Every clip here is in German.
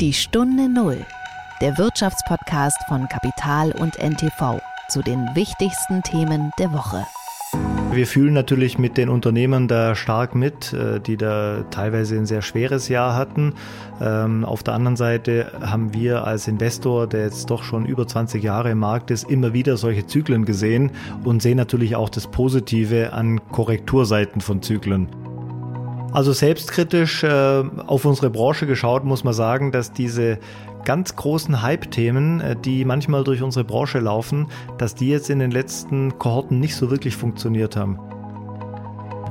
Die Stunde Null, der Wirtschaftspodcast von Kapital und NTV zu den wichtigsten Themen der Woche. Wir fühlen natürlich mit den Unternehmern da stark mit, äh, die da teilweise ein sehr schweres Jahr hatten. Ähm, auf der anderen Seite haben wir als Investor, der jetzt doch schon über 20 Jahre im Markt ist, immer wieder solche Zyklen gesehen und sehen natürlich auch das Positive an Korrekturseiten von Zyklen. Also selbstkritisch äh, auf unsere Branche geschaut, muss man sagen, dass diese ganz großen Hype-Themen, äh, die manchmal durch unsere Branche laufen, dass die jetzt in den letzten Kohorten nicht so wirklich funktioniert haben.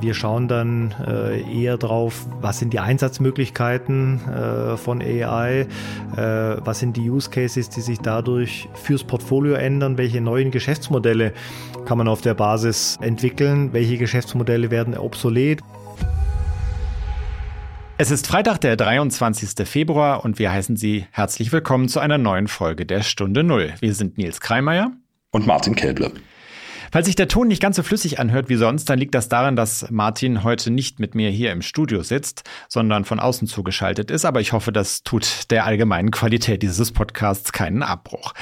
Wir schauen dann äh, eher drauf, was sind die Einsatzmöglichkeiten äh, von AI, was sind die Use Cases, die sich dadurch fürs Portfolio ändern, welche neuen Geschäftsmodelle kann man auf der Basis entwickeln, welche Geschäftsmodelle werden obsolet. Es ist Freitag, der 23. Februar und wir heißen Sie herzlich willkommen zu einer neuen Folge der Stunde Null. Wir sind Nils Kreimeier und Martin Kelble. Falls sich der Ton nicht ganz so flüssig anhört wie sonst, dann liegt das daran, dass Martin heute nicht mit mir hier im Studio sitzt, sondern von außen zugeschaltet ist. Aber ich hoffe, das tut der allgemeinen Qualität dieses Podcasts keinen Abbruch.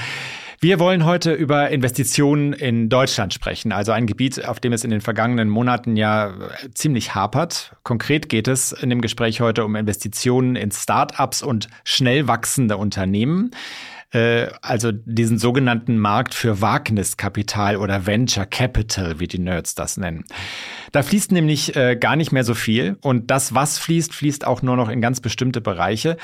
Wir wollen heute über Investitionen in Deutschland sprechen, also ein Gebiet, auf dem es in den vergangenen Monaten ja ziemlich hapert. Konkret geht es in dem Gespräch heute um Investitionen in Start-ups und schnell wachsende Unternehmen. Äh, also diesen sogenannten Markt für Wagniskapital oder Venture Capital, wie die Nerds das nennen. Da fließt nämlich äh, gar nicht mehr so viel und das, was fließt, fließt auch nur noch in ganz bestimmte Bereiche.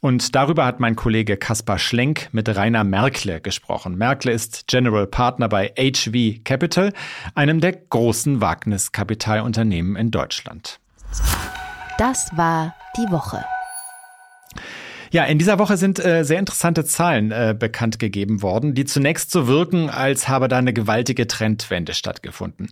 Und darüber hat mein Kollege Kaspar Schlenk mit Rainer Merkle gesprochen. Merkle ist General Partner bei HV Capital, einem der großen Wagniskapitalunternehmen in Deutschland. Das war die Woche. Ja, in dieser Woche sind äh, sehr interessante Zahlen äh, bekannt gegeben worden, die zunächst so wirken, als habe da eine gewaltige Trendwende stattgefunden.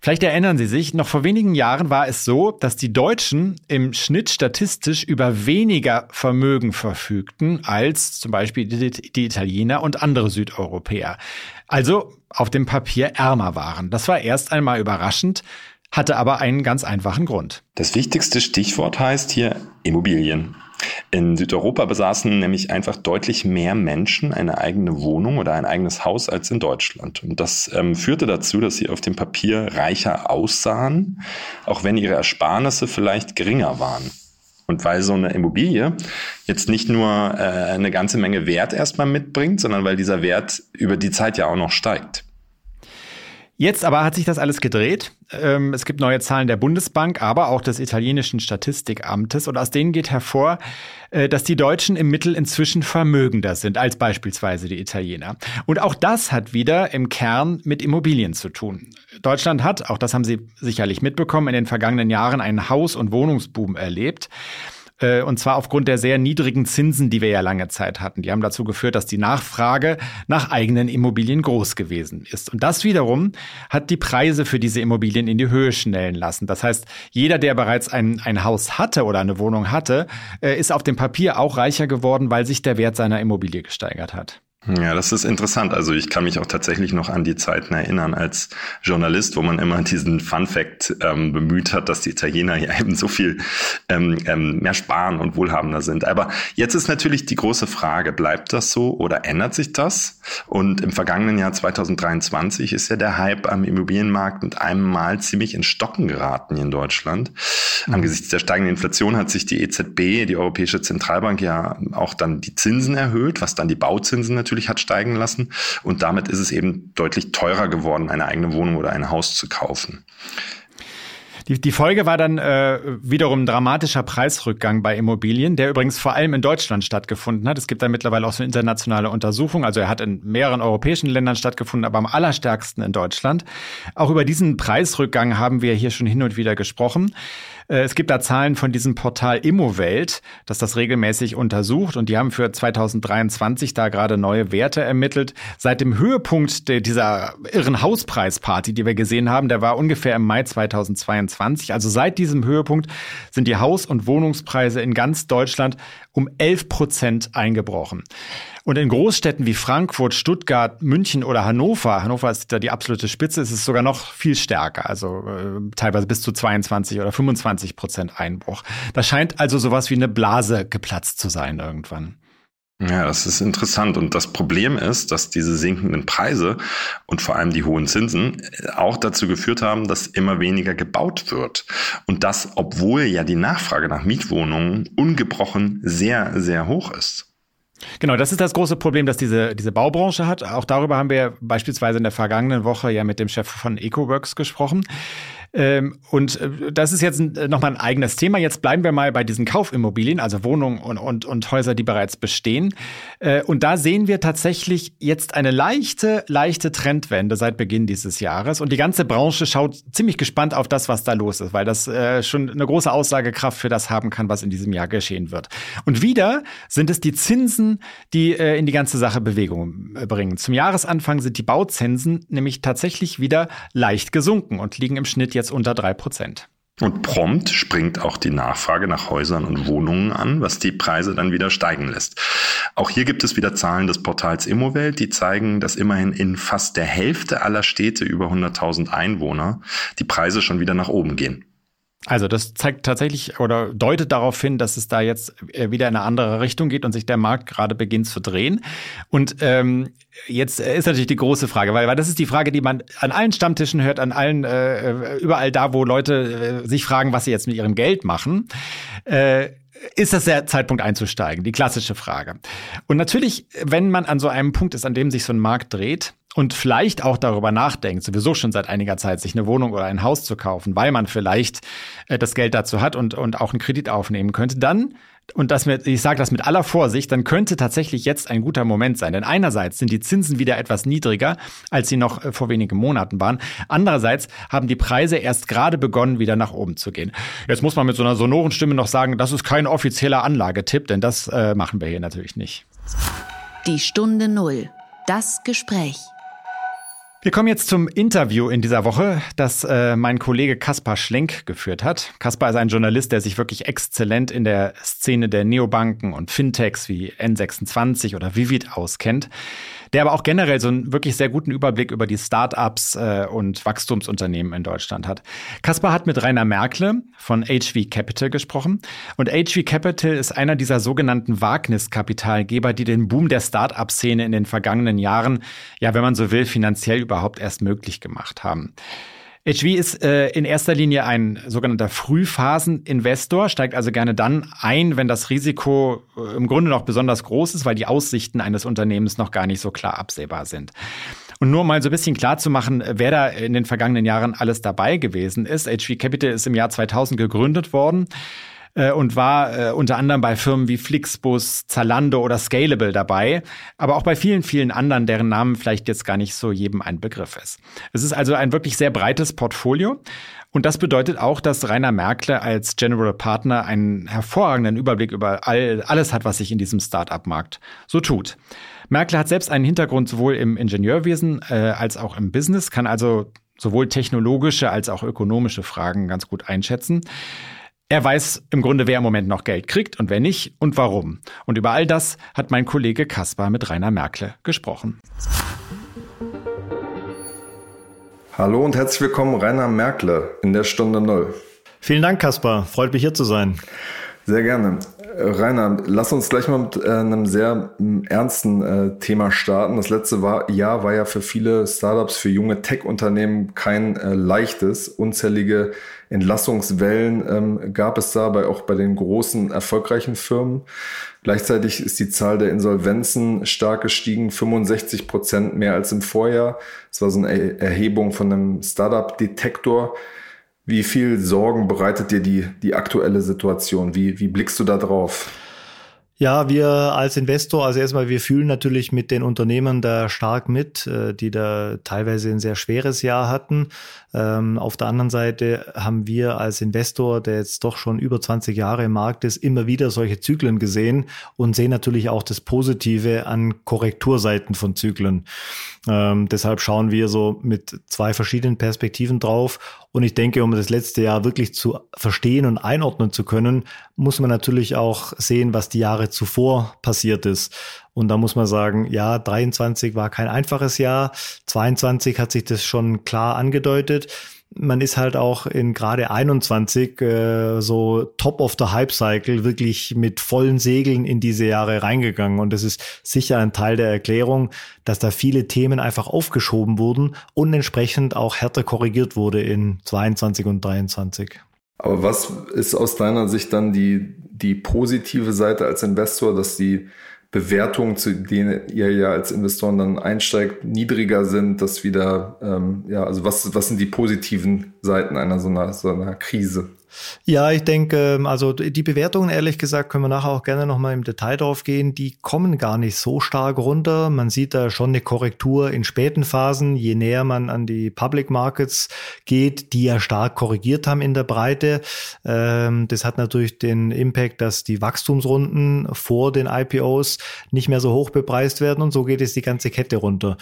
Vielleicht erinnern Sie sich, noch vor wenigen Jahren war es so, dass die Deutschen im Schnitt statistisch über weniger Vermögen verfügten als zum Beispiel die, die Italiener und andere Südeuropäer. Also auf dem Papier ärmer waren. Das war erst einmal überraschend hatte aber einen ganz einfachen Grund. Das wichtigste Stichwort heißt hier Immobilien. In Südeuropa besaßen nämlich einfach deutlich mehr Menschen eine eigene Wohnung oder ein eigenes Haus als in Deutschland. Und das ähm, führte dazu, dass sie auf dem Papier reicher aussahen, auch wenn ihre Ersparnisse vielleicht geringer waren. Und weil so eine Immobilie jetzt nicht nur äh, eine ganze Menge Wert erstmal mitbringt, sondern weil dieser Wert über die Zeit ja auch noch steigt. Jetzt aber hat sich das alles gedreht. Ähm, es gibt neue Zahlen der Bundesbank, aber auch des italienischen Statistikamtes. Und aus denen geht hervor, äh, dass die Deutschen im Mittel inzwischen vermögender sind als beispielsweise die Italiener. Und auch das hat wieder im Kern mit Immobilien zu tun. Deutschland hat, auch das haben Sie sicherlich mitbekommen, in den vergangenen Jahren einen Haus- und Wohnungsboom erlebt. Äh, und zwar aufgrund der sehr niedrigen Zinsen, die wir ja lange Zeit hatten. Die haben dazu geführt, dass die Nachfrage nach eigenen Immobilien groß gewesen ist. Und das wiederum hat die Preise für diese Immobilien in die Höhe schnellen lassen. Das heißt, jeder, der bereits ein, ein Haus hatte oder eine Wohnung hatte, äh, ist auf dem Papier auch reicher geworden, weil sich der Wert seiner Immobilie gesteigert hat. Ja, das ist interessant. Also ich kann mich auch tatsächlich noch an die Zeiten erinnern als Journalist, wo man immer diesen Fun Fact ähm, bemüht hat, dass die Italiener ja eben so viel ähm, ähm, mehr sparen und wohlhabender sind. Aber jetzt ist natürlich die große Frage, bleibt das so oder ändert sich das? Und im vergangenen Jahr 2023 ist ja der Hype am Immobilienmarkt mit einem Mal ziemlich in Stocken geraten hier in Deutschland. Mhm. Angesichts der steigenden Inflation hat sich die EZB, die Europäische Zentralbank, ja auch dann die Zinsen erhöht, was dann die Bauzinsen natürlich natürlich hat steigen lassen. Und damit ist es eben deutlich teurer geworden, eine eigene Wohnung oder ein Haus zu kaufen. Die, die Folge war dann äh, wiederum ein dramatischer Preisrückgang bei Immobilien, der übrigens vor allem in Deutschland stattgefunden hat. Es gibt da mittlerweile auch so internationale Untersuchung. Also er hat in mehreren europäischen Ländern stattgefunden, aber am allerstärksten in Deutschland. Auch über diesen Preisrückgang haben wir hier schon hin und wieder gesprochen. Äh, es gibt da Zahlen von diesem Portal Immowelt, das das regelmäßig untersucht und die haben für 2023 da gerade neue Werte ermittelt. Seit dem Höhepunkt dieser irren Hauspreisparty, die wir gesehen haben, der war ungefähr im Mai 2022. Also seit diesem Höhepunkt sind die Haus- und Wohnungspreise in ganz Deutschland um 11 Prozent eingebrochen. Und in Großstädten wie Frankfurt, Stuttgart, München oder Hannover, Hannover ist da die absolute Spitze, ist es sogar noch viel stärker, also äh, teilweise bis zu 22 oder 25 Prozent Einbruch. Da scheint also sowas wie eine Blase geplatzt zu sein irgendwann. Ja, das ist interessant. Und das Problem ist, dass diese sinkenden Preise und vor allem die hohen Zinsen auch dazu geführt haben, dass immer weniger gebaut wird. Und das, obwohl ja die Nachfrage nach Mietwohnungen ungebrochen sehr, sehr hoch ist. Genau, das ist das große Problem, das diese, diese Baubranche hat. Auch darüber haben wir beispielsweise in der vergangenen Woche ja mit dem Chef von EcoWorks gesprochen. Ähm, und äh, das ist jetzt äh, nochmal ein eigenes Thema. Jetzt bleiben wir mal bei diesen Kaufimmobilien, also Wohnungen und, und, und Häuser, die bereits bestehen. Äh, und da sehen wir tatsächlich jetzt eine leichte, leichte Trendwende seit Beginn dieses Jahres. Und die ganze Branche schaut ziemlich gespannt auf das, was da los ist, weil das äh, schon eine große Aussagekraft für das haben kann, was in diesem Jahr geschehen wird. Und wieder sind es die Zinsen, die äh, in die ganze Sache Bewegung äh, bringen. Zum Jahresanfang sind die Bauzinsen nämlich tatsächlich wieder leicht gesunken und liegen im Schnitt jetzt jetzt unter drei Prozent. Und prompt springt auch die Nachfrage nach Häusern und Wohnungen an, was die Preise dann wieder steigen lässt. Auch hier gibt es wieder Zahlen des Portals Immowelt, die zeigen, dass immerhin in fast der Hälfte aller Städte über 100.000 Einwohner die Preise schon wieder nach oben gehen. Also das zeigt tatsächlich oder deutet darauf hin, dass es da jetzt äh, wieder in eine andere Richtung geht und sich der Markt gerade beginnt zu drehen. Und ähm, jetzt ist natürlich die große Frage, weil, weil das ist die Frage, die man an allen Stammtischen hört, an allen äh, überall da, wo Leute äh, sich fragen, was sie jetzt mit ihrem Geld machen. Äh, ist das der Zeitpunkt einzusteigen? Die klassische Frage. Und natürlich, wenn man an so einem Punkt ist, an dem sich so ein Markt dreht, und vielleicht auch darüber nachdenkt, sowieso schon seit einiger Zeit, sich eine Wohnung oder ein Haus zu kaufen, weil man vielleicht äh, das Geld dazu hat und, und auch einen Kredit aufnehmen könnte, dann und das mit, ich sage das mit aller Vorsicht, dann könnte tatsächlich jetzt ein guter Moment sein. Denn einerseits sind die Zinsen wieder etwas niedriger, als sie noch äh, vor wenigen Monaten waren. Andererseits haben die Preise erst gerade begonnen, wieder nach oben zu gehen. Jetzt muss man mit so einer sonoren Stimme noch sagen, das ist kein offizieller Anlagetipp, denn das äh, machen wir hier natürlich nicht. Die Stunde Null. Das Gespräch. Wir kommen jetzt zum Interview in dieser Woche, das äh, mein Kollege Kaspar Schlenk geführt hat. Kaspar ist ein Journalist, der sich wirklich exzellent in der Szene der Neobanken und Fintechs wie N26 oder Vivid auskennt der aber auch generell so einen wirklich sehr guten Überblick über die Startups äh, und Wachstumsunternehmen in Deutschland hat. Kaspar hat mit Rainer Merkle von HV Capital gesprochen und HV Capital ist einer dieser sogenannten Wagniskapitalgeber, die den Boom der Startup-Szene in den vergangenen Jahren, ja, wenn man so will, finanziell überhaupt erst möglich gemacht haben. HV ist äh, in erster Linie ein sogenannter Frühphaseninvestor, steigt also gerne dann ein, wenn das Risiko äh, im Grunde noch besonders groß ist, weil die Aussichten eines Unternehmens noch gar nicht so klar absehbar sind. Und nur mal so ein bisschen klar zu machen, wer da in den vergangenen Jahren alles dabei gewesen ist. HV Capital ist im Jahr 2000 gegründet worden äh, und war äh, unter anderem bei Firmen wie Flixbus, Zalando oder Scalable dabei, aber auch bei vielen, vielen anderen, deren Namen vielleicht jetzt gar nicht so jedem ein Begriff ist. Es ist also ein wirklich sehr breites Portfolio. Und das bedeutet auch, dass Rainer Merkle als General Partner einen hervorragenden Überblick über all, alles hat, was sich in diesem Start-up-Markt so tut. Merkle hat selbst einen Hintergrund sowohl im Ingenieurwesen äh, als auch im Business, kann also sowohl technologische als auch ökonomische Fragen ganz gut einschätzen. Er weiß im Grunde, wer im Moment noch Geld kriegt und wer nicht und warum. Und über all das hat mein Kollege Kaspar mit Rainer Merkle gesprochen. Hallo und herzlich willkommen, Rainer Merkle in der Stunde Null. Vielen Dank, Kaspar. Freut mich hier zu sein. Sehr gerne. Rainer, lass uns gleich mal mit äh, einem sehr äh, ernsten äh, Thema starten. Das letzte Jahr war ja für viele Startups, für junge Tech-Unternehmen kein äh, leichtes. Unzählige Entlassungswellen ähm, gab es da bei, auch bei den großen, erfolgreichen Firmen. Gleichzeitig ist die Zahl der Insolvenzen stark gestiegen, 65 Prozent mehr als im Vorjahr. Das war so eine Erhebung von einem Startup-Detektor. Wie viel Sorgen bereitet dir die, die aktuelle Situation? Wie, wie blickst du da drauf? Ja, wir als Investor, also erstmal, wir fühlen natürlich mit den Unternehmen da stark mit, äh, die da teilweise ein sehr schweres Jahr hatten. Ähm, auf der anderen Seite haben wir als Investor, der jetzt doch schon über 20 Jahre im Markt ist, immer wieder solche Zyklen gesehen und sehen natürlich auch das Positive an Korrekturseiten von Zyklen. Ähm, deshalb schauen wir so mit zwei verschiedenen Perspektiven drauf. Und ich denke, um das letzte Jahr wirklich zu verstehen und einordnen zu können, muss man natürlich auch sehen, was die Jahre zuvor passiert ist. Und da muss man sagen, ja, 23 war kein einfaches Jahr. 22 hat sich das schon klar angedeutet. man ist halt auch in gerade 21 äh, so top of the Hype Cycle wirklich mit vollen Segeln in diese Jahre reingegangen. Und das ist sicher ein Teil der Erklärung, dass da viele Themen einfach aufgeschoben wurden und entsprechend auch härter korrigiert wurde in 22 und 23. Aber was ist aus deiner Sicht dann die, die positive Seite als Investor, dass die Bewertungen, zu denen ihr ja als Investoren dann einsteigt, niedriger sind, dass wieder, ähm, ja, also was, was sind die positiven Seiten einer so einer, so einer Krise? Ja, ich denke, ähm, also die Bewertungen, ehrlich gesagt, können wir nachher auch gerne nochmal im Detail drauf gehen. Die kommen gar nicht so stark runter. Man sieht da schon eine Korrektur in späten Phasen, je näher man an die Public Markets geht, die ja stark korrigiert haben in der Breite. Ähm, das hat natürlich den Impact, dass die Wachstumsrunden vor den IPOs nicht mehr so hoch bepreist werden und so geht es die ganze Kette runter.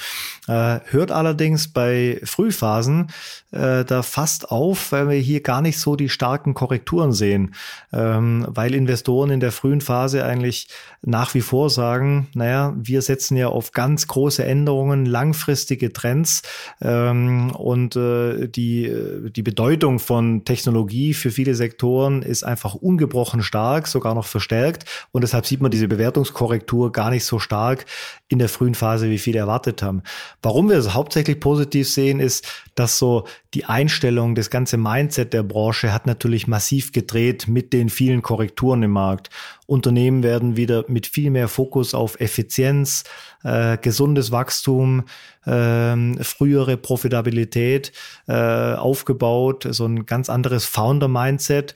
Äh, hört allerdings bei Frühphasen äh, da fast auf, weil wir hier gar nicht so die starke starken Korrekturen sehen, ähm, weil Investoren in der frühen Phase eigentlich nach wie vor sagen, naja, wir setzen ja auf ganz große Änderungen, langfristige Trends ähm, und äh, die, die Bedeutung von Technologie für viele Sektoren ist einfach ungebrochen stark, sogar noch verstärkt und deshalb sieht man diese Bewertungskorrektur gar nicht so stark in der frühen Phase, wie viele erwartet haben. Warum wir es hauptsächlich positiv sehen, ist, dass so die Einstellung, das ganze Mindset der Branche hat natürlich massiv gedreht mit den vielen Korrekturen im Markt. Unternehmen werden wieder mit viel mehr Fokus auf Effizienz, äh, gesundes Wachstum, äh, frühere Profitabilität äh, aufgebaut, so ein ganz anderes Founder-Mindset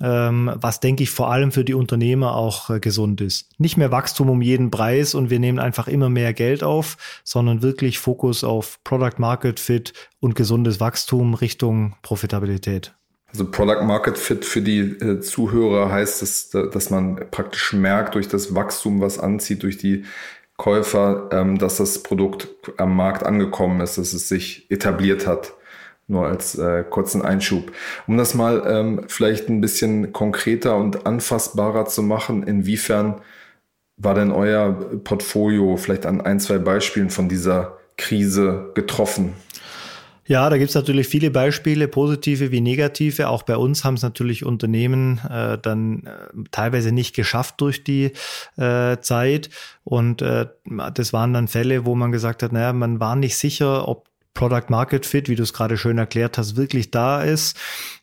ähm, was denke ich vor allem für die Unternehmer auch äh, gesund ist. Nicht mehr Wachstum um jeden Preis und wir nehmen einfach immer mehr Geld auf, sondern wirklich Fokus auf Product Market Fit und gesundes Wachstum Richtung Profitabilität. Also Product Market Fit für die äh, Zuhörer heißt es, dass man praktisch merkt durch das Wachstum, was anzieht, durch die Käufer, ähm, dass das Produkt am Markt angekommen ist, dass es sich etabliert hat. Nur als äh, kurzen Einschub. Um das mal ähm, vielleicht ein bisschen konkreter und anfassbarer zu machen, inwiefern war denn euer Portfolio vielleicht an ein, zwei Beispielen von dieser Krise getroffen? Ja, da gibt's natürlich viele Beispiele, positive wie negative. Auch bei uns haben es natürlich Unternehmen äh, dann äh, teilweise nicht geschafft durch die äh, Zeit. Und äh, das waren dann Fälle, wo man gesagt hat, naja, man war nicht sicher, ob Product Market Fit, wie du es gerade schön erklärt hast, wirklich da ist,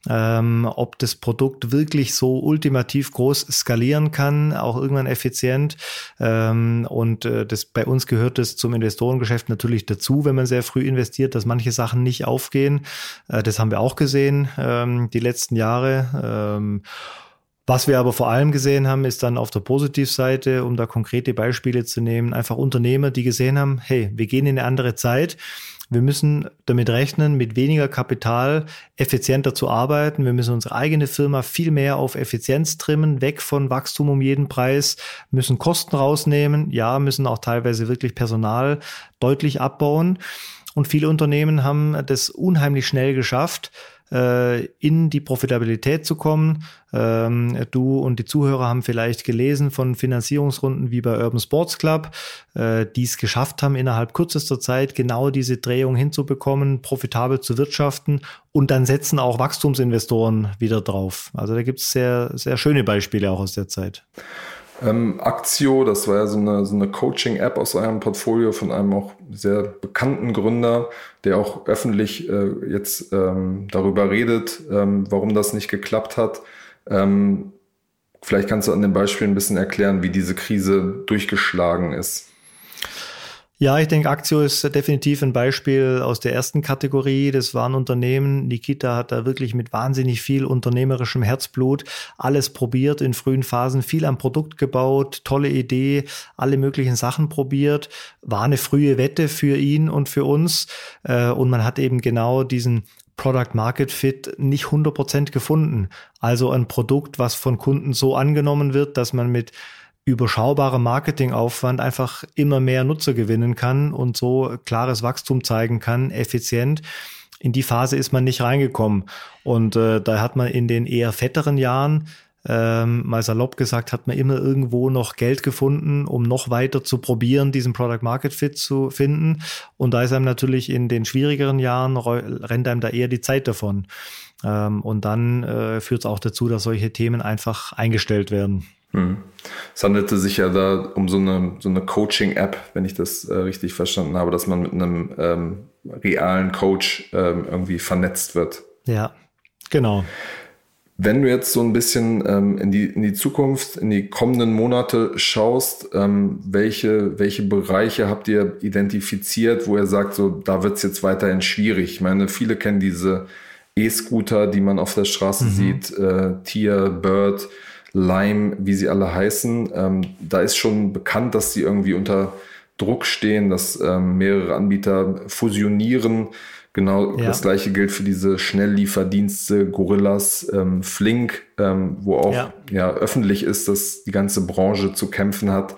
ähm, ob das Produkt wirklich so ultimativ groß skalieren kann, auch irgendwann effizient. Ähm, und äh, das bei uns gehört es zum Investorengeschäft natürlich dazu, wenn man sehr früh investiert, dass manche Sachen nicht aufgehen. Äh, das haben wir auch gesehen ähm, die letzten Jahre. Ähm, was wir aber vor allem gesehen haben, ist dann auf der Positivseite, um da konkrete Beispiele zu nehmen, einfach Unternehmer, die gesehen haben, hey, wir gehen in eine andere Zeit. Wir müssen damit rechnen, mit weniger Kapital effizienter zu arbeiten. Wir müssen unsere eigene Firma viel mehr auf Effizienz trimmen, weg von Wachstum um jeden Preis, müssen Kosten rausnehmen, ja, müssen auch teilweise wirklich Personal deutlich abbauen. Und viele Unternehmen haben das unheimlich schnell geschafft, äh, in die Profitabilität zu kommen. Ähm, du und die Zuhörer haben vielleicht gelesen von Finanzierungsrunden wie bei Urban Sports Club, äh, die es geschafft haben, innerhalb kürzester Zeit genau diese Drehung hinzubekommen, profitabel zu wirtschaften und dann setzen auch Wachstumsinvestoren wieder drauf. Also da gibt es sehr, sehr schöne Beispiele auch aus der Zeit. Ähm, Actio, das war ja so eine, so eine Coaching-App aus eurem Portfolio von einem auch sehr bekannten Gründer, der auch öffentlich äh, jetzt ähm, darüber redet, ähm, warum das nicht geklappt hat. Ähm, vielleicht kannst du an dem Beispiel ein bisschen erklären, wie diese Krise durchgeschlagen ist. Ja, ich denke, Aktio ist definitiv ein Beispiel aus der ersten Kategorie. Das war ein Unternehmen. Nikita hat da wirklich mit wahnsinnig viel unternehmerischem Herzblut alles probiert in frühen Phasen, viel am Produkt gebaut, tolle Idee, alle möglichen Sachen probiert. War eine frühe Wette für ihn und für uns. Äh, und man hat eben genau diesen Product Market Fit nicht 100% gefunden. Also ein Produkt, was von Kunden so angenommen wird, dass man mit überschaubarem Marketingaufwand einfach immer mehr Nutzer gewinnen kann und so klares Wachstum zeigen kann, effizient. In die Phase ist man nicht reingekommen. Und äh, da hat man in den eher fetteren Jahren ähm, mal salopp gesagt, hat man immer irgendwo noch Geld gefunden, um noch weiter zu probieren, diesen Product Market Fit zu finden. Und da ist einem natürlich in den schwierigeren Jahren, rennt einem da eher die Zeit davon. Ähm, und dann äh, führt es auch dazu, dass solche Themen einfach eingestellt werden. Hm. Es handelte sich ja da um so eine, so eine Coaching-App, wenn ich das äh, richtig verstanden habe, dass man mit einem ähm, realen Coach ähm, irgendwie vernetzt wird. Ja, genau. Wenn du jetzt so ein bisschen ähm, in, die, in die Zukunft, in die kommenden Monate schaust, ähm, welche, welche Bereiche habt ihr identifiziert, wo ihr sagt, so da wird es jetzt weiterhin schwierig? Ich meine, viele kennen diese E-Scooter, die man auf der Straße mhm. sieht, äh, Tier, Bird, Lime, wie sie alle heißen. Ähm, da ist schon bekannt, dass sie irgendwie unter Druck stehen, dass ähm, mehrere Anbieter fusionieren. Genau ja. das gleiche gilt für diese Schnelllieferdienste, Gorillas, ähm, Flink, ähm, wo auch ja. ja. öffentlich ist, dass die ganze Branche zu kämpfen hat.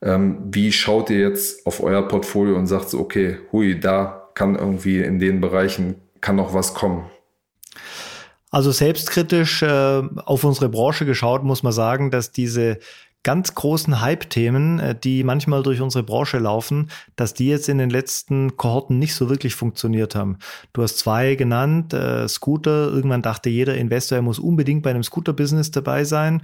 Ähm, wie schaut ihr jetzt auf euer Portfolio und sagt so, okay, hui, da kann irgendwie in den Bereichen kann noch was kommen? Also selbstkritisch äh, auf unsere Branche geschaut, muss man sagen, dass diese ganz großen Hype-Themen, äh, die manchmal durch unsere Branche laufen, dass die jetzt in den letzten Kohorten nicht so wirklich funktioniert haben. Du hast zwei genannt, äh, Scooter. Irgendwann dachte jeder Investor, er muss unbedingt bei einem Scooter-Business dabei sein.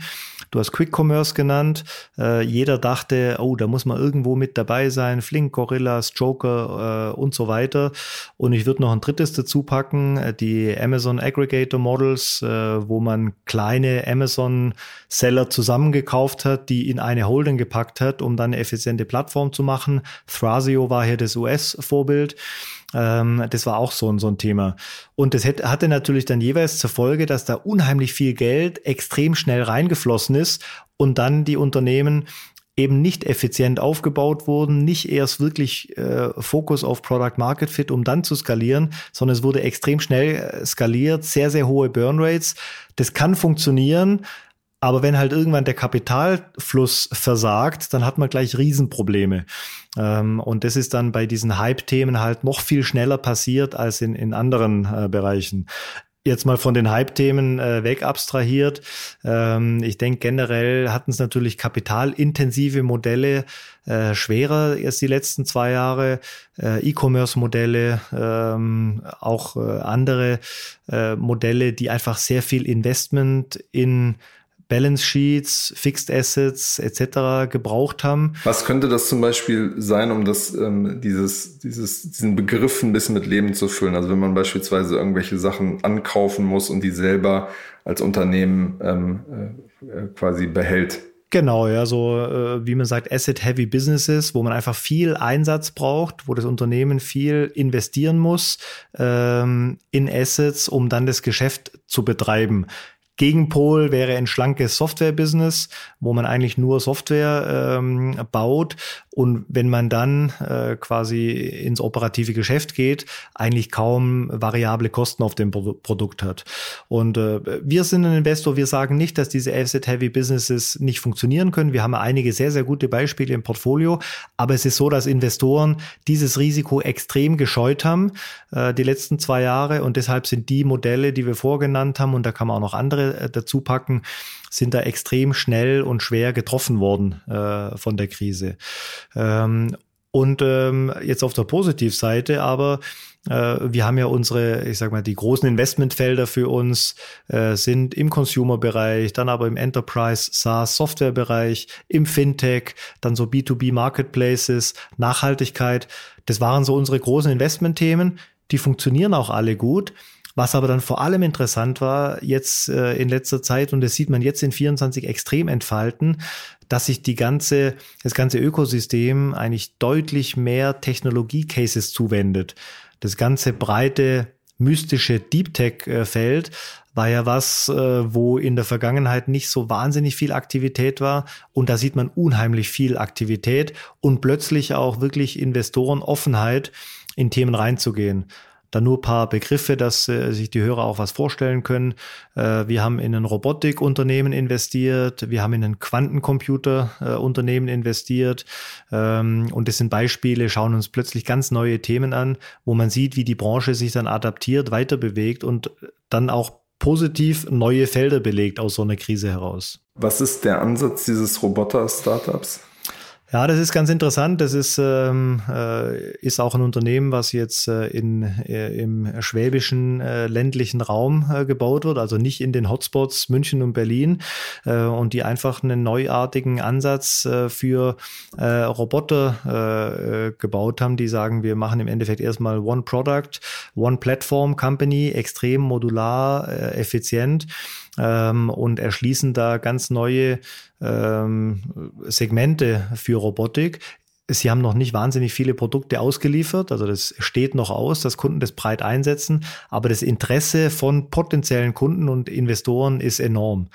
Du hast Quick Commerce genannt. Äh, jeder dachte, oh, da muss man irgendwo mit dabei sein. Flink, Gorillas, Joker äh, und so weiter. Und ich würde noch ein drittes dazu packen, äh, die Amazon Aggregator Models, äh, wo man kleine Amazon-Seller zusammengekauft hat, die in eine Holding gepackt hat, um dann eine effiziente Plattform zu machen. Thrasio war hier das US-Vorbild. Ähm, das war auch so, ein so ein Thema. Und das hatte natürlich dann jeweils zur Folge, dass da unheimlich viel Geld extrem schnell reingeflossen ist und dann die Unternehmen eben nicht effizient aufgebaut wurden, nicht erst wirklich äh, Fokus auf Product Market Fit, um dann zu skalieren, sondern es wurde extrem schnell äh, skaliert, sehr, sehr hohe Burn Rates. Das kann funktionieren, aber wenn halt irgendwann der Kapitalfluss versagt, dann hat man gleich Riesenprobleme. Ähm, und das ist dann bei diesen Hype-Themen halt noch viel schneller passiert als in, in anderen äh, Bereichen jetzt mal von den Hype-Themen äh, weg abstrahiert. Ähm, ich denke, generell hatten es natürlich kapitalintensive Modelle äh, schwerer erst die letzten zwei Jahre. Äh, E-Commerce-Modelle, ähm, auch äh, andere äh, Modelle, die einfach sehr viel Investment in Balance Sheets, Fixed Assets etc. gebraucht haben. Was könnte das zum Beispiel sein, um das, ähm, dieses, dieses, diesen Begriff ein bisschen mit Leben zu füllen? Also wenn man beispielsweise irgendwelche Sachen ankaufen muss und die selber als Unternehmen ähm, äh, quasi behält. Genau, ja, so äh, wie man sagt, Asset-Heavy Businesses, wo man einfach viel Einsatz braucht, wo das Unternehmen viel investieren muss ähm, in Assets, um dann das Geschäft zu betreiben. Gegenpol wäre ein schlankes Software-Business, wo man eigentlich nur Software ähm, baut und wenn man dann äh, quasi ins operative Geschäft geht, eigentlich kaum variable Kosten auf dem Pro Produkt hat. Und äh, wir sind ein Investor, wir sagen nicht, dass diese Asset-Heavy Businesses nicht funktionieren können. Wir haben einige sehr, sehr gute Beispiele im Portfolio, aber es ist so, dass Investoren dieses Risiko extrem gescheut haben äh, die letzten zwei Jahre und deshalb sind die Modelle, die wir vorgenannt haben, und da kann man auch noch andere äh, dazu packen, sind da extrem schnell und schwer getroffen worden äh, von der Krise. Ähm, und ähm, jetzt auf der Positivseite aber äh, wir haben ja unsere, ich sag mal, die großen Investmentfelder für uns äh, sind im Consumer-Bereich, dann aber im Enterprise, SaaS, Software-Bereich, im Fintech, dann so B2B Marketplaces, Nachhaltigkeit. Das waren so unsere großen Investmentthemen. Die funktionieren auch alle gut. Was aber dann vor allem interessant war, jetzt äh, in letzter Zeit, und das sieht man jetzt in 24 extrem entfalten, dass sich die ganze, das ganze Ökosystem eigentlich deutlich mehr Technologie-Cases zuwendet. Das ganze breite, mystische Deep Tech-Feld war ja was, äh, wo in der Vergangenheit nicht so wahnsinnig viel Aktivität war. Und da sieht man unheimlich viel Aktivität und plötzlich auch wirklich Investorenoffenheit in Themen reinzugehen. Dann nur paar Begriffe, dass äh, sich die Hörer auch was vorstellen können. Äh, wir haben in ein Robotikunternehmen investiert, wir haben in ein Quantencomputerunternehmen äh, investiert. Ähm, und das sind Beispiele, schauen uns plötzlich ganz neue Themen an, wo man sieht, wie die Branche sich dann adaptiert, weiter bewegt und dann auch positiv neue Felder belegt aus so einer Krise heraus. Was ist der Ansatz dieses Roboter-Startups? Ja, das ist ganz interessant. Das ist, ähm, äh, ist auch ein Unternehmen, was jetzt äh, in, äh, im schwäbischen äh, ländlichen Raum äh, gebaut wird, also nicht in den Hotspots München und Berlin äh, und die einfach einen neuartigen Ansatz für Roboter gebaut haben, die sagen, wir machen im Endeffekt erstmal One Product, One Platform Company, extrem modular, effizient ähm, und erschließen da ganz neue ähm, Segmente für Robotik. Sie haben noch nicht wahnsinnig viele Produkte ausgeliefert, also das steht noch aus, dass Kunden das breit einsetzen, aber das Interesse von potenziellen Kunden und Investoren ist enorm.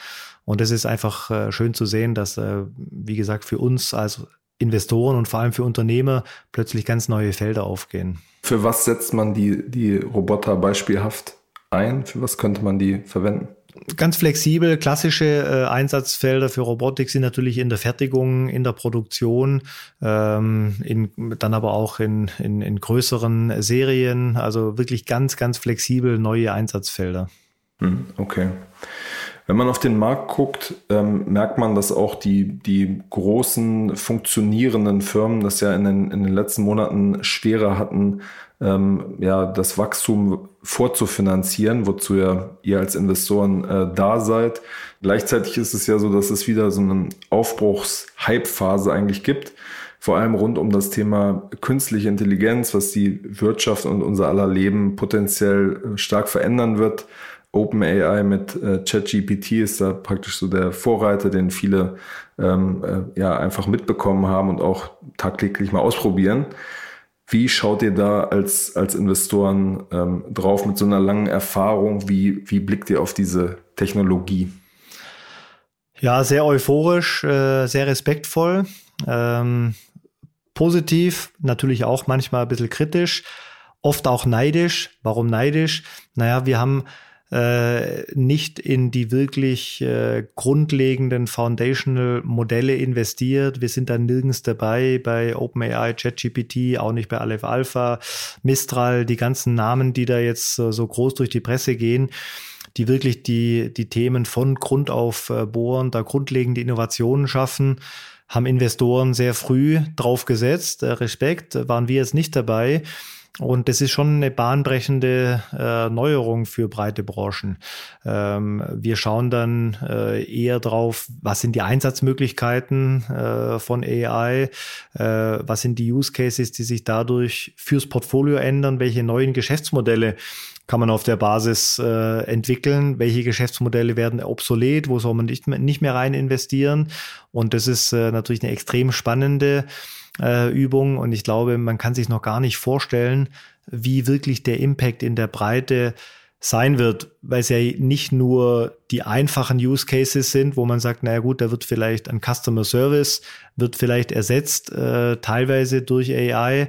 Und es ist einfach äh, schön zu sehen, dass, äh, wie gesagt, für uns als Investoren und vor allem für Unternehmer plötzlich ganz neue Felder aufgehen. Für was setzt man die, die Roboter beispielhaft ein? Für was könnte man die verwenden? Ganz flexibel, klassische äh, Einsatzfelder für Robotik sind natürlich in der Fertigung, in der Produktion, ähm, in, dann aber auch in, in, in größeren Serien, also wirklich ganz, ganz flexibel neue Einsatzfelder. Hm, okay. Wenn man auf den Markt guckt, ähm, merkt man, dass auch die, die großen funktionierenden Firmen das ja in den, in den letzten Monaten schwerer hatten, ähm, ja, das Wachstum vorzufinanzieren, wozu ja ihr als Investoren äh, da seid. Gleichzeitig ist es ja so, dass es wieder so eine Aufbruchs-Hype-Phase eigentlich gibt. Vor allem rund um das Thema künstliche Intelligenz, was die Wirtschaft und unser aller Leben potenziell äh, stark verändern wird. OpenAI mit äh, ChatGPT ist da praktisch so der Vorreiter, den viele ähm, äh, ja einfach mitbekommen haben und auch tagtäglich mal ausprobieren. Wie schaut ihr da als, als Investoren ähm, drauf mit so einer langen Erfahrung? Wie, wie blickt ihr auf diese Technologie? Ja, sehr euphorisch, äh, sehr respektvoll, ähm, positiv, natürlich auch manchmal ein bisschen kritisch, oft auch neidisch. Warum neidisch? Naja, wir haben äh, nicht in die wirklich äh, grundlegenden Foundational Modelle investiert. Wir sind da nirgends dabei bei OpenAI, ChatGPT, auch nicht bei Aleph Alpha, Mistral, die ganzen Namen, die da jetzt äh, so groß durch die Presse gehen die wirklich die, die Themen von Grund auf äh, bohren, da grundlegende Innovationen schaffen, haben Investoren sehr früh drauf gesetzt. Äh, Respekt, waren wir jetzt nicht dabei. Und das ist schon eine bahnbrechende äh, Neuerung für breite Branchen. Ähm, wir schauen dann äh, eher drauf, was sind die Einsatzmöglichkeiten äh, von AI, äh, was sind die Use Cases, die sich dadurch fürs Portfolio ändern, welche neuen Geschäftsmodelle kann man auf der Basis äh, entwickeln, welche Geschäftsmodelle werden obsolet, wo soll man nicht mehr, nicht mehr rein investieren. Und das ist äh, natürlich eine extrem spannende äh, Übung und ich glaube, man kann sich noch gar nicht vorstellen, wie wirklich der Impact in der Breite sein wird, weil es ja nicht nur die einfachen Use Cases sind, wo man sagt, naja gut, da wird vielleicht ein Customer Service, wird vielleicht ersetzt, äh, teilweise durch AI,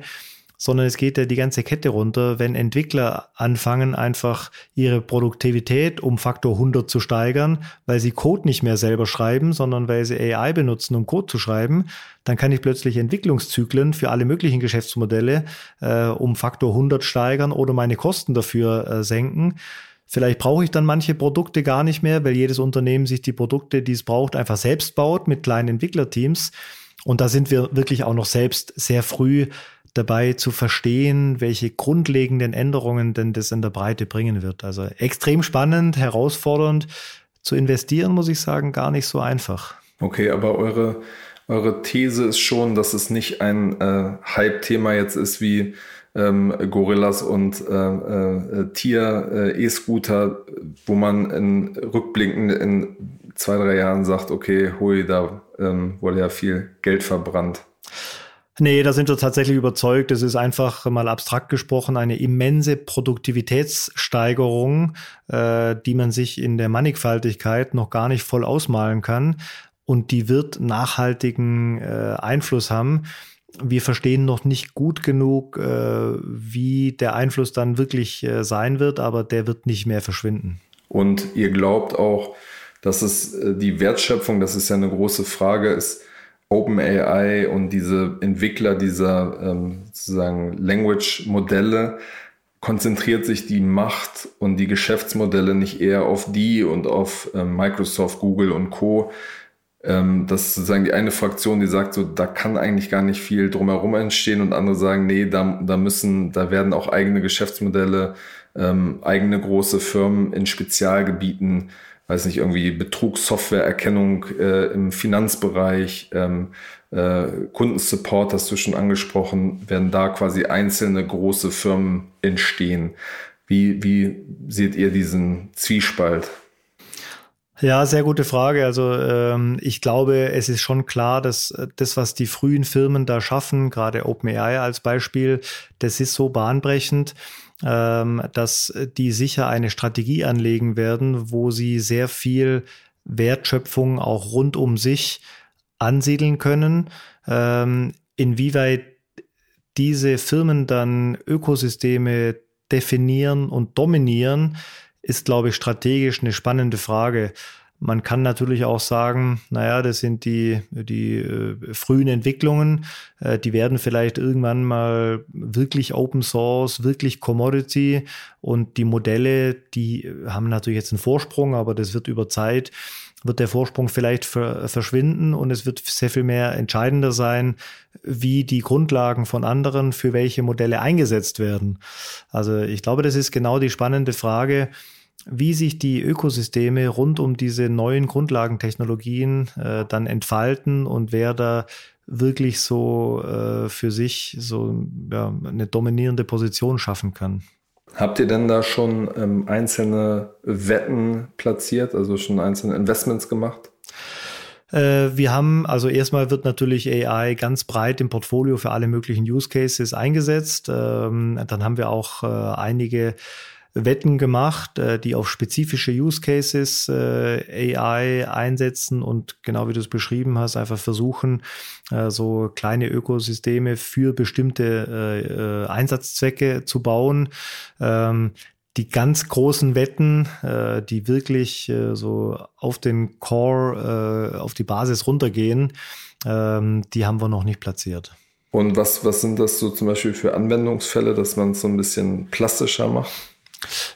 sondern es geht ja die ganze Kette runter, wenn Entwickler anfangen, einfach ihre Produktivität um Faktor 100 zu steigern, weil sie Code nicht mehr selber schreiben, sondern weil sie AI benutzen, um Code zu schreiben, dann kann ich plötzlich Entwicklungszyklen für alle möglichen Geschäftsmodelle äh, um Faktor 100 steigern oder meine Kosten dafür äh, senken. Vielleicht brauche ich dann manche Produkte gar nicht mehr, weil jedes Unternehmen sich die Produkte, die es braucht, einfach selbst baut mit kleinen Entwicklerteams. Und da sind wir wirklich auch noch selbst sehr früh dabei zu verstehen, welche grundlegenden Änderungen denn das in der Breite bringen wird. Also extrem spannend, herausfordernd. Zu investieren, muss ich sagen, gar nicht so einfach. Okay, aber eure, eure These ist schon, dass es nicht ein äh, Hype-Thema jetzt ist wie ähm, Gorillas und äh, äh, Tier-E-Scooter, äh, wo man in rückblickend in zwei, drei Jahren sagt, okay, hui, da ähm, wurde ja viel Geld verbrannt. Nee, da sind wir tatsächlich überzeugt. Es ist einfach mal abstrakt gesprochen eine immense Produktivitätssteigerung, äh, die man sich in der Mannigfaltigkeit noch gar nicht voll ausmalen kann. Und die wird nachhaltigen äh, Einfluss haben. Wir verstehen noch nicht gut genug, äh, wie der Einfluss dann wirklich äh, sein wird, aber der wird nicht mehr verschwinden. Und ihr glaubt auch, dass es äh, die Wertschöpfung, das ist ja eine große Frage, ist, OpenAI und diese Entwickler dieser ähm, sozusagen Language-Modelle, konzentriert sich die Macht und die Geschäftsmodelle nicht eher auf die und auf äh, Microsoft, Google und Co. Ähm, das ist sozusagen die eine Fraktion, die sagt, so, da kann eigentlich gar nicht viel drumherum entstehen und andere sagen, nee, da, da müssen, da werden auch eigene Geschäftsmodelle, ähm, eigene große Firmen in Spezialgebieten, weiß nicht, irgendwie Betrugssoftwareerkennung äh, im Finanzbereich, ähm, äh, Kundensupport, hast du schon angesprochen, werden da quasi einzelne große Firmen entstehen. Wie, wie seht ihr diesen Zwiespalt? Ja, sehr gute Frage. Also ähm, ich glaube, es ist schon klar, dass äh, das, was die frühen Firmen da schaffen, gerade OpenAI als Beispiel, das ist so bahnbrechend, dass die sicher eine Strategie anlegen werden, wo sie sehr viel Wertschöpfung auch rund um sich ansiedeln können. Ähm, inwieweit diese Firmen dann Ökosysteme definieren und dominieren, ist, glaube ich, strategisch eine spannende Frage. Man kann natürlich auch sagen, naja, das sind die, die äh, frühen Entwicklungen, äh, die werden vielleicht irgendwann mal wirklich Open Source, wirklich Commodity. Und die Modelle, die haben natürlich jetzt einen Vorsprung, aber das wird über Zeit wird der Vorsprung vielleicht verschwinden und es wird sehr viel mehr entscheidender sein, wie die Grundlagen von anderen für welche Modelle eingesetzt werden. Also ich glaube, das ist genau die spannende Frage, wie sich die Ökosysteme rund um diese neuen Grundlagentechnologien äh, dann entfalten und wer da wirklich so äh, für sich so ja, eine dominierende Position schaffen kann. Habt ihr denn da schon ähm, einzelne Wetten platziert, also schon einzelne Investments gemacht? Äh, wir haben, also erstmal wird natürlich AI ganz breit im Portfolio für alle möglichen Use Cases eingesetzt. Ähm, dann haben wir auch äh, einige Wetten gemacht, äh, die auf spezifische Use Cases äh, AI einsetzen und genau wie du es beschrieben hast, einfach versuchen, äh, so kleine Ökosysteme für bestimmte Einsatzzwecke zu bauen. Ähm, die ganz großen Wetten, die wirklich so auf den Core, auf die Basis runtergehen, ähm, die haben wir noch nicht platziert. Und was, was sind das so zum Beispiel für Anwendungsfälle, dass man es so ein bisschen plastischer macht?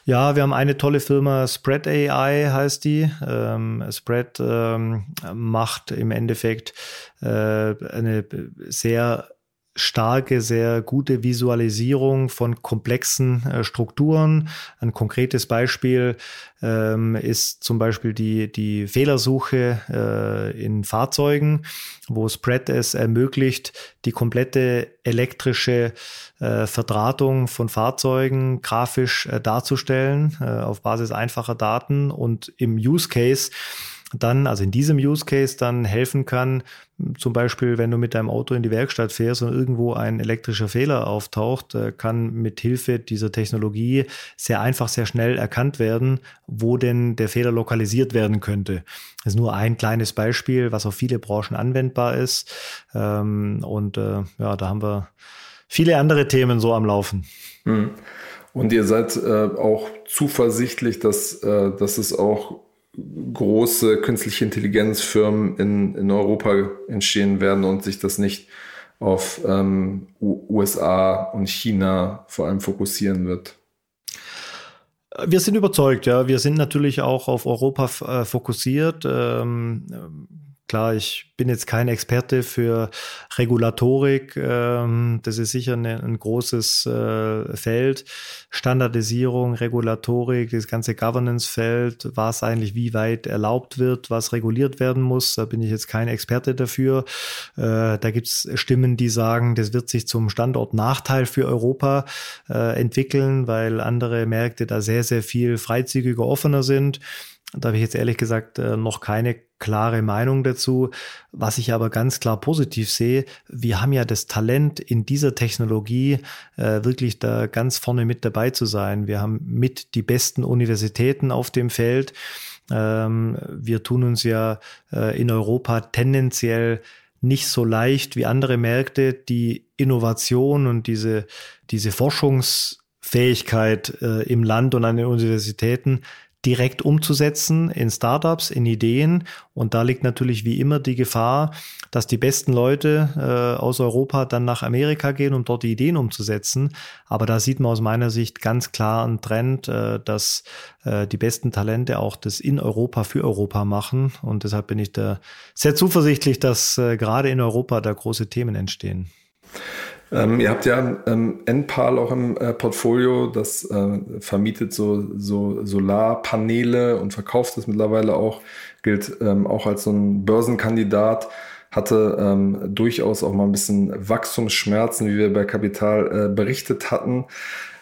Ja, wir haben eine tolle Firma, Spread AI heißt die. Ähm, Spread ähm, macht im Endeffekt äh, eine sehr starke, sehr gute Visualisierung von komplexen äh, Strukturen. Ein konkretes Beispiel ähm, ist zum Beispiel die, die Fehlersuche äh, in Fahrzeugen, wo Spread es ermöglicht, die komplette elektrische äh, Verdrahtung von Fahrzeugen grafisch äh, darzustellen äh, auf Basis einfacher Daten und im Use Case dann, also in diesem Use Case dann helfen kann, zum Beispiel, wenn du mit deinem Auto in die Werkstatt fährst und irgendwo ein elektrischer Fehler auftaucht, äh, kann mit Hilfe dieser Technologie sehr einfach, sehr schnell erkannt werden, wo denn der Fehler lokalisiert werden könnte. Das ist nur ein kleines Beispiel, was auf viele Branchen anwendbar ist. Ähm, und äh, ja, da haben wir viele andere Themen so am Laufen. Hm. Und ihr seid äh, auch zuversichtlich, dass, dass es auch große künstliche Intelligenzfirmen in, in Europa entstehen werden und sich das nicht auf ähm, USA und China vor allem fokussieren wird. Wir sind überzeugt, ja. Wir sind natürlich auch auf Europa äh, fokussiert. Ähm, Klar, ich bin jetzt kein Experte für Regulatorik. Ähm, das ist sicher eine, ein großes äh, Feld. Standardisierung, Regulatorik, das ganze Governance-Feld, was eigentlich wie weit erlaubt wird, was reguliert werden muss. Da bin ich jetzt kein Experte dafür. Äh, da gibt es Stimmen, die sagen, das wird sich zum Standortnachteil für Europa äh, entwickeln, weil andere Märkte da sehr, sehr viel freizügiger, offener sind. Da habe ich jetzt ehrlich gesagt äh, noch keine klare Meinung dazu. Was ich aber ganz klar positiv sehe, wir haben ja das Talent in dieser Technologie äh, wirklich da ganz vorne mit dabei zu sein. Wir haben mit die besten Universitäten auf dem Feld. Ähm, wir tun uns ja äh, in Europa tendenziell nicht so leicht wie andere Märkte, die Innovation und diese, diese Forschungsfähigkeit äh, im Land und an den Universitäten direkt umzusetzen in Startups, in Ideen. Und da liegt natürlich wie immer die Gefahr, dass die besten Leute äh, aus Europa dann nach Amerika gehen, um dort die Ideen umzusetzen. Aber da sieht man aus meiner Sicht ganz klar einen Trend, äh, dass äh, die besten Talente auch das in Europa für Europa machen. Und deshalb bin ich da sehr zuversichtlich, dass äh, gerade in Europa da große Themen entstehen. Ähm, ihr habt ja ähm, NPAL auch im äh, Portfolio, das äh, vermietet so, so Solarpaneele und verkauft es mittlerweile auch, gilt ähm, auch als so ein Börsenkandidat, hatte ähm, durchaus auch mal ein bisschen Wachstumsschmerzen, wie wir bei Kapital äh, berichtet hatten.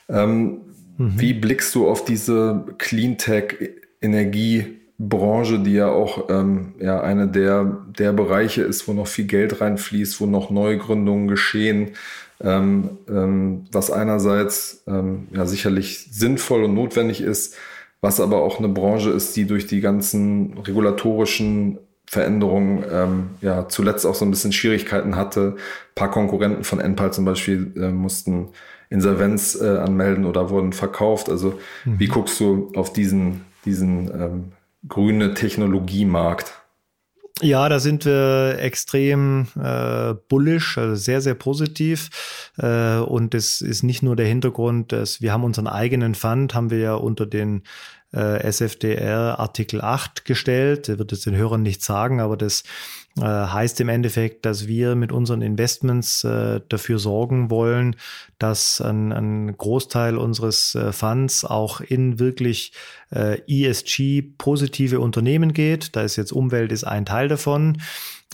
Ähm, mhm. Wie blickst du auf diese Cleantech-Energie? Branche, die ja auch ähm, ja, eine der, der Bereiche ist, wo noch viel Geld reinfließt, wo noch Neugründungen geschehen, ähm, ähm, was einerseits ähm, ja sicherlich sinnvoll und notwendig ist, was aber auch eine Branche ist, die durch die ganzen regulatorischen Veränderungen ähm, ja zuletzt auch so ein bisschen Schwierigkeiten hatte. Ein paar Konkurrenten von Enpal zum Beispiel äh, mussten Insolvenz äh, anmelden oder wurden verkauft. Also mhm. wie guckst du auf diesen, diesen ähm, grüne Technologiemarkt? Ja, da sind wir extrem äh, bullish, also sehr, sehr positiv. Äh, und es ist nicht nur der Hintergrund, dass wir haben unseren eigenen Fund, haben wir ja unter den äh, SFDR Artikel 8 gestellt. Der wird es den Hörern nicht sagen, aber das äh, heißt im Endeffekt, dass wir mit unseren Investments äh, dafür sorgen wollen, dass ein, ein Großteil unseres äh, Funds auch in wirklich äh, ESG-positive Unternehmen geht. Da ist jetzt Umwelt ist ein Teil davon.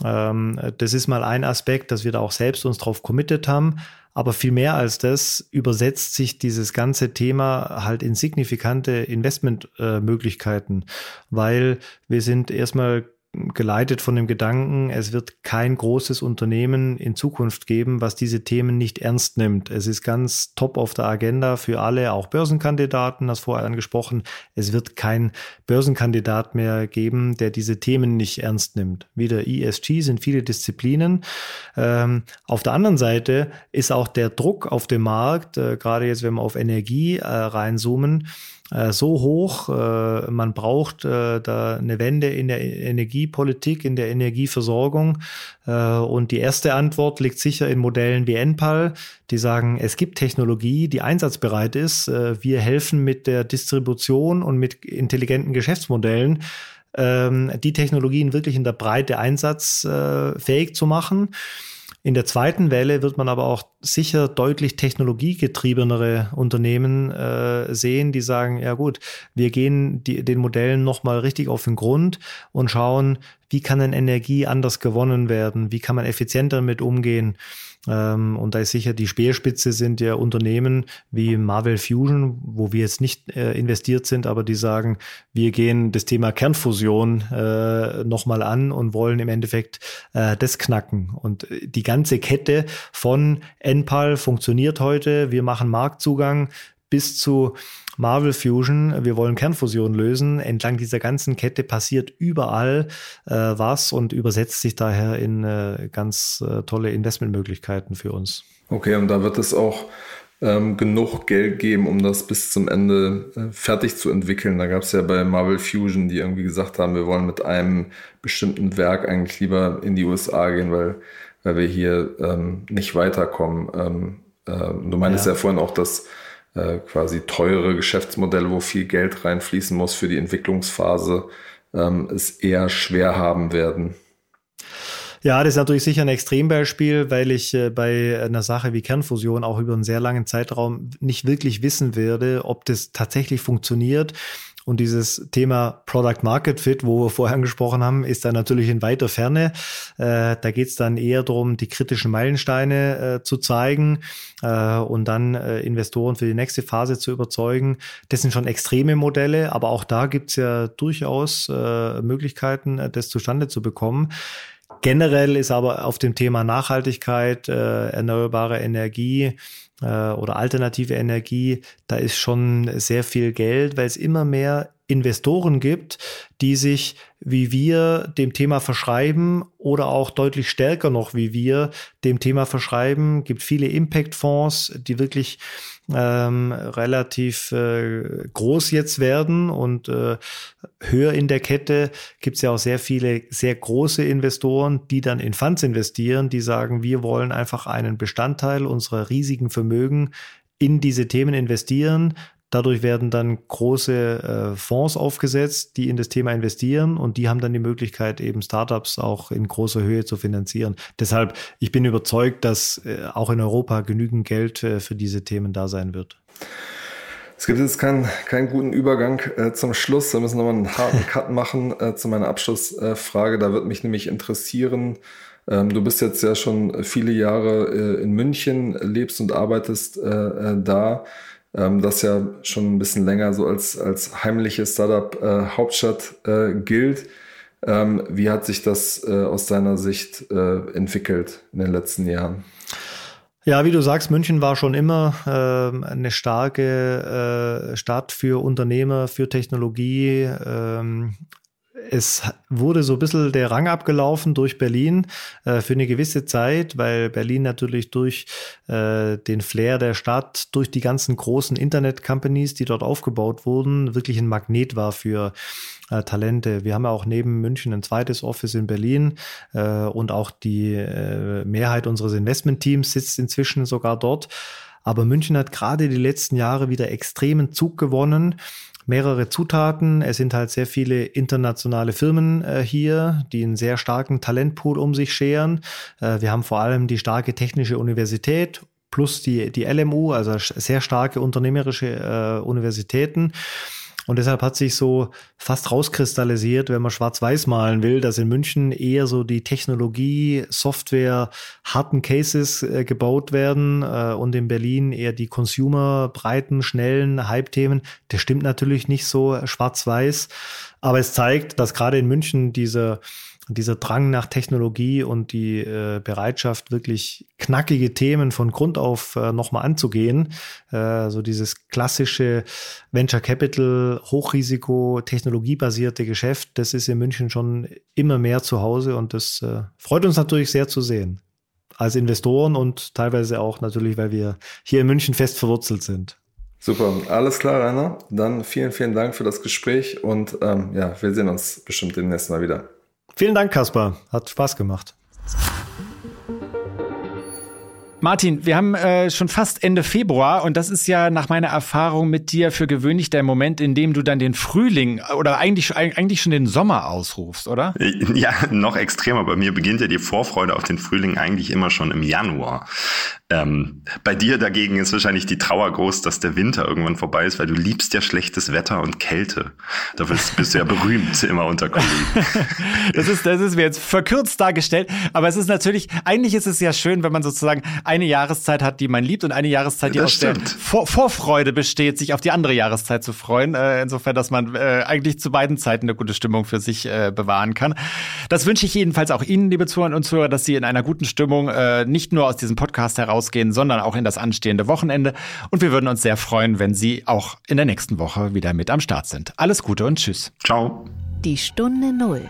Ähm, das ist mal ein Aspekt, dass wir da auch selbst uns drauf committed haben. Aber viel mehr als das übersetzt sich dieses ganze Thema halt in signifikante Investmentmöglichkeiten, äh, weil wir sind erstmal geleitet von dem Gedanken, es wird kein großes Unternehmen in Zukunft geben, was diese Themen nicht ernst nimmt. Es ist ganz top auf der Agenda für alle, auch Börsenkandidaten, das vorher angesprochen. Es wird kein Börsenkandidat mehr geben, der diese Themen nicht ernst nimmt. Wieder ESG sind viele Disziplinen. Ähm, auf der anderen Seite ist auch der Druck auf dem Markt, äh, gerade jetzt, wenn wir auf Energie äh, reinzoomen, so hoch. Äh, man braucht äh, da eine Wende in der Energiepolitik, in der Energieversorgung. und die erste Antwort liegt sicher in Modellen wie Enpal, die sagen, es gibt Technologie, die einsatzbereit ist. wir helfen mit der Distribution und mit intelligenten Geschäftsmodellen ähm, die Technologien wirklich in der Breite einsatzfähig zu machen. In der zweiten Welle wird man aber auch sicher deutlich technologiegetriebenere Unternehmen äh, sehen, die sagen, ja gut, wir gehen die, den Modellen nochmal richtig auf den Grund und schauen, wie kann denn Energie anders gewonnen werden, wie kann man effizienter damit umgehen. Ähm, und da ist sicher die Speerspitze sind ja Unternehmen wie Marvel Fusion, wo wir jetzt nicht äh, investiert sind, aber die sagen, wir gehen das Thema Kernfusion äh, nochmal an und wollen im Endeffekt äh, das knacken. Und die ganze Kette von NPAL funktioniert heute. Wir machen Marktzugang bis zu Marvel Fusion, wir wollen Kernfusion lösen. Entlang dieser ganzen Kette passiert überall äh, was und übersetzt sich daher in äh, ganz äh, tolle Investmentmöglichkeiten für uns. Okay, und da wird es auch ähm, genug Geld geben, um das bis zum Ende äh, fertig zu entwickeln. Da gab es ja bei Marvel Fusion, die irgendwie gesagt haben, wir wollen mit einem bestimmten Werk eigentlich lieber in die USA gehen, weil, weil wir hier ähm, nicht weiterkommen. Ähm, äh, du meinst ja. ja vorhin auch, dass äh, quasi teure Geschäftsmodelle, wo viel Geld reinfließen muss für die Entwicklungsphase, ähm, es eher schwer haben werden. Ja, das ist natürlich sicher ein Extrembeispiel, weil ich äh, bei einer Sache wie Kernfusion auch über einen sehr langen Zeitraum nicht wirklich wissen werde, ob das tatsächlich funktioniert. Und dieses Thema Product Market Fit, wo wir vorher angesprochen haben, ist dann natürlich in weiter Ferne. Äh, da geht es dann eher darum, die kritischen Meilensteine äh, zu zeigen äh, und dann äh, Investoren für die nächste Phase zu überzeugen. Das sind schon extreme Modelle, aber auch da gibt es ja durchaus äh, Möglichkeiten, äh, das zustande zu bekommen. Generell ist aber auf dem Thema Nachhaltigkeit, erneuerbare Energie oder alternative Energie, da ist schon sehr viel Geld, weil es immer mehr Investoren gibt, die sich wie wir dem Thema verschreiben oder auch deutlich stärker noch wie wir dem Thema verschreiben. Gibt viele Impact-Fonds, die wirklich ähm, relativ äh, groß jetzt werden und äh, höher in der Kette gibt es ja auch sehr viele sehr große Investoren, die dann in Funds investieren, die sagen, wir wollen einfach einen Bestandteil unserer riesigen Vermögen in diese Themen investieren. Dadurch werden dann große äh, Fonds aufgesetzt, die in das Thema investieren und die haben dann die Möglichkeit, eben Startups auch in großer Höhe zu finanzieren. Deshalb, ich bin überzeugt, dass äh, auch in Europa genügend Geld äh, für diese Themen da sein wird. Es gibt jetzt keinen, keinen guten Übergang äh, zum Schluss. Da müssen wir nochmal einen harten Cut machen äh, zu meiner Abschlussfrage. da wird mich nämlich interessieren, ähm, du bist jetzt ja schon viele Jahre äh, in München, lebst und arbeitest äh, äh, da. Ähm, das ja schon ein bisschen länger so als, als heimliche Startup-Hauptstadt gilt. Ähm, wie hat sich das aus deiner Sicht entwickelt in den letzten Jahren? Ja, wie du sagst, München war schon immer äh, eine starke äh, Stadt für Unternehmer, für Technologie. Ähm, es wurde so ein bisschen der Rang abgelaufen durch Berlin äh, für eine gewisse Zeit, weil Berlin natürlich durch äh, den Flair der Stadt, durch die ganzen großen Internet-Companies, die dort aufgebaut wurden, wirklich ein Magnet war für äh, Talente. Wir haben ja auch neben München ein zweites Office in Berlin äh, und auch die äh, Mehrheit unseres Investmentteams sitzt inzwischen sogar dort. Aber München hat gerade die letzten Jahre wieder extremen Zug gewonnen mehrere Zutaten. Es sind halt sehr viele internationale Firmen äh, hier, die einen sehr starken Talentpool um sich scheren. Äh, wir haben vor allem die starke technische Universität plus die, die LMU, also sehr starke unternehmerische äh, Universitäten. Und deshalb hat sich so fast rauskristallisiert, wenn man schwarz-weiß malen will, dass in München eher so die Technologie, Software, harten Cases äh, gebaut werden äh, und in Berlin eher die Consumer, breiten, schnellen Hype-Themen. Das stimmt natürlich nicht so schwarz-weiß, aber es zeigt, dass gerade in München diese dieser Drang nach Technologie und die äh, Bereitschaft, wirklich knackige Themen von Grund auf äh, nochmal anzugehen, äh, so dieses klassische Venture Capital, Hochrisiko, technologiebasierte Geschäft, das ist in München schon immer mehr zu Hause und das äh, freut uns natürlich sehr zu sehen. Als Investoren und teilweise auch natürlich, weil wir hier in München fest verwurzelt sind. Super, alles klar, Rainer. Dann vielen, vielen Dank für das Gespräch und ähm, ja, wir sehen uns bestimmt demnächst mal wieder. Vielen Dank, Kaspar. Hat Spaß gemacht. Martin, wir haben äh, schon fast Ende Februar und das ist ja nach meiner Erfahrung mit dir für gewöhnlich der Moment, in dem du dann den Frühling oder eigentlich, eigentlich schon den Sommer ausrufst, oder? Ja, noch extremer. Bei mir beginnt ja die Vorfreude auf den Frühling eigentlich immer schon im Januar. Ähm, bei dir dagegen ist wahrscheinlich die Trauer groß, dass der Winter irgendwann vorbei ist, weil du liebst ja schlechtes Wetter und Kälte. Dafür bist du ja berühmt immer unter Kollegen. das ist, das ist mir jetzt verkürzt dargestellt, aber es ist natürlich, eigentlich ist es ja schön, wenn man sozusagen eine Jahreszeit hat, die man liebt und eine Jahreszeit, die das aus stimmt. der Vor Vorfreude besteht, sich auf die andere Jahreszeit zu freuen. Äh, insofern, dass man äh, eigentlich zu beiden Zeiten eine gute Stimmung für sich äh, bewahren kann. Das wünsche ich jedenfalls auch Ihnen, liebe Zuhörer und Zuhörer, dass Sie in einer guten Stimmung äh, nicht nur aus diesem Podcast heraus rausgehen, sondern auch in das anstehende Wochenende. Und wir würden uns sehr freuen, wenn Sie auch in der nächsten Woche wieder mit am Start sind. Alles Gute und Tschüss. Ciao. Die Stunde Null.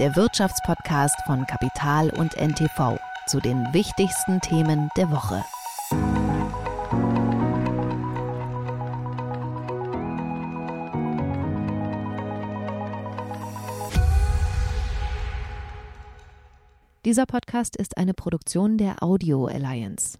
Der Wirtschaftspodcast von Kapital und NTV zu den wichtigsten Themen der Woche. Dieser Podcast ist eine Produktion der Audio Alliance.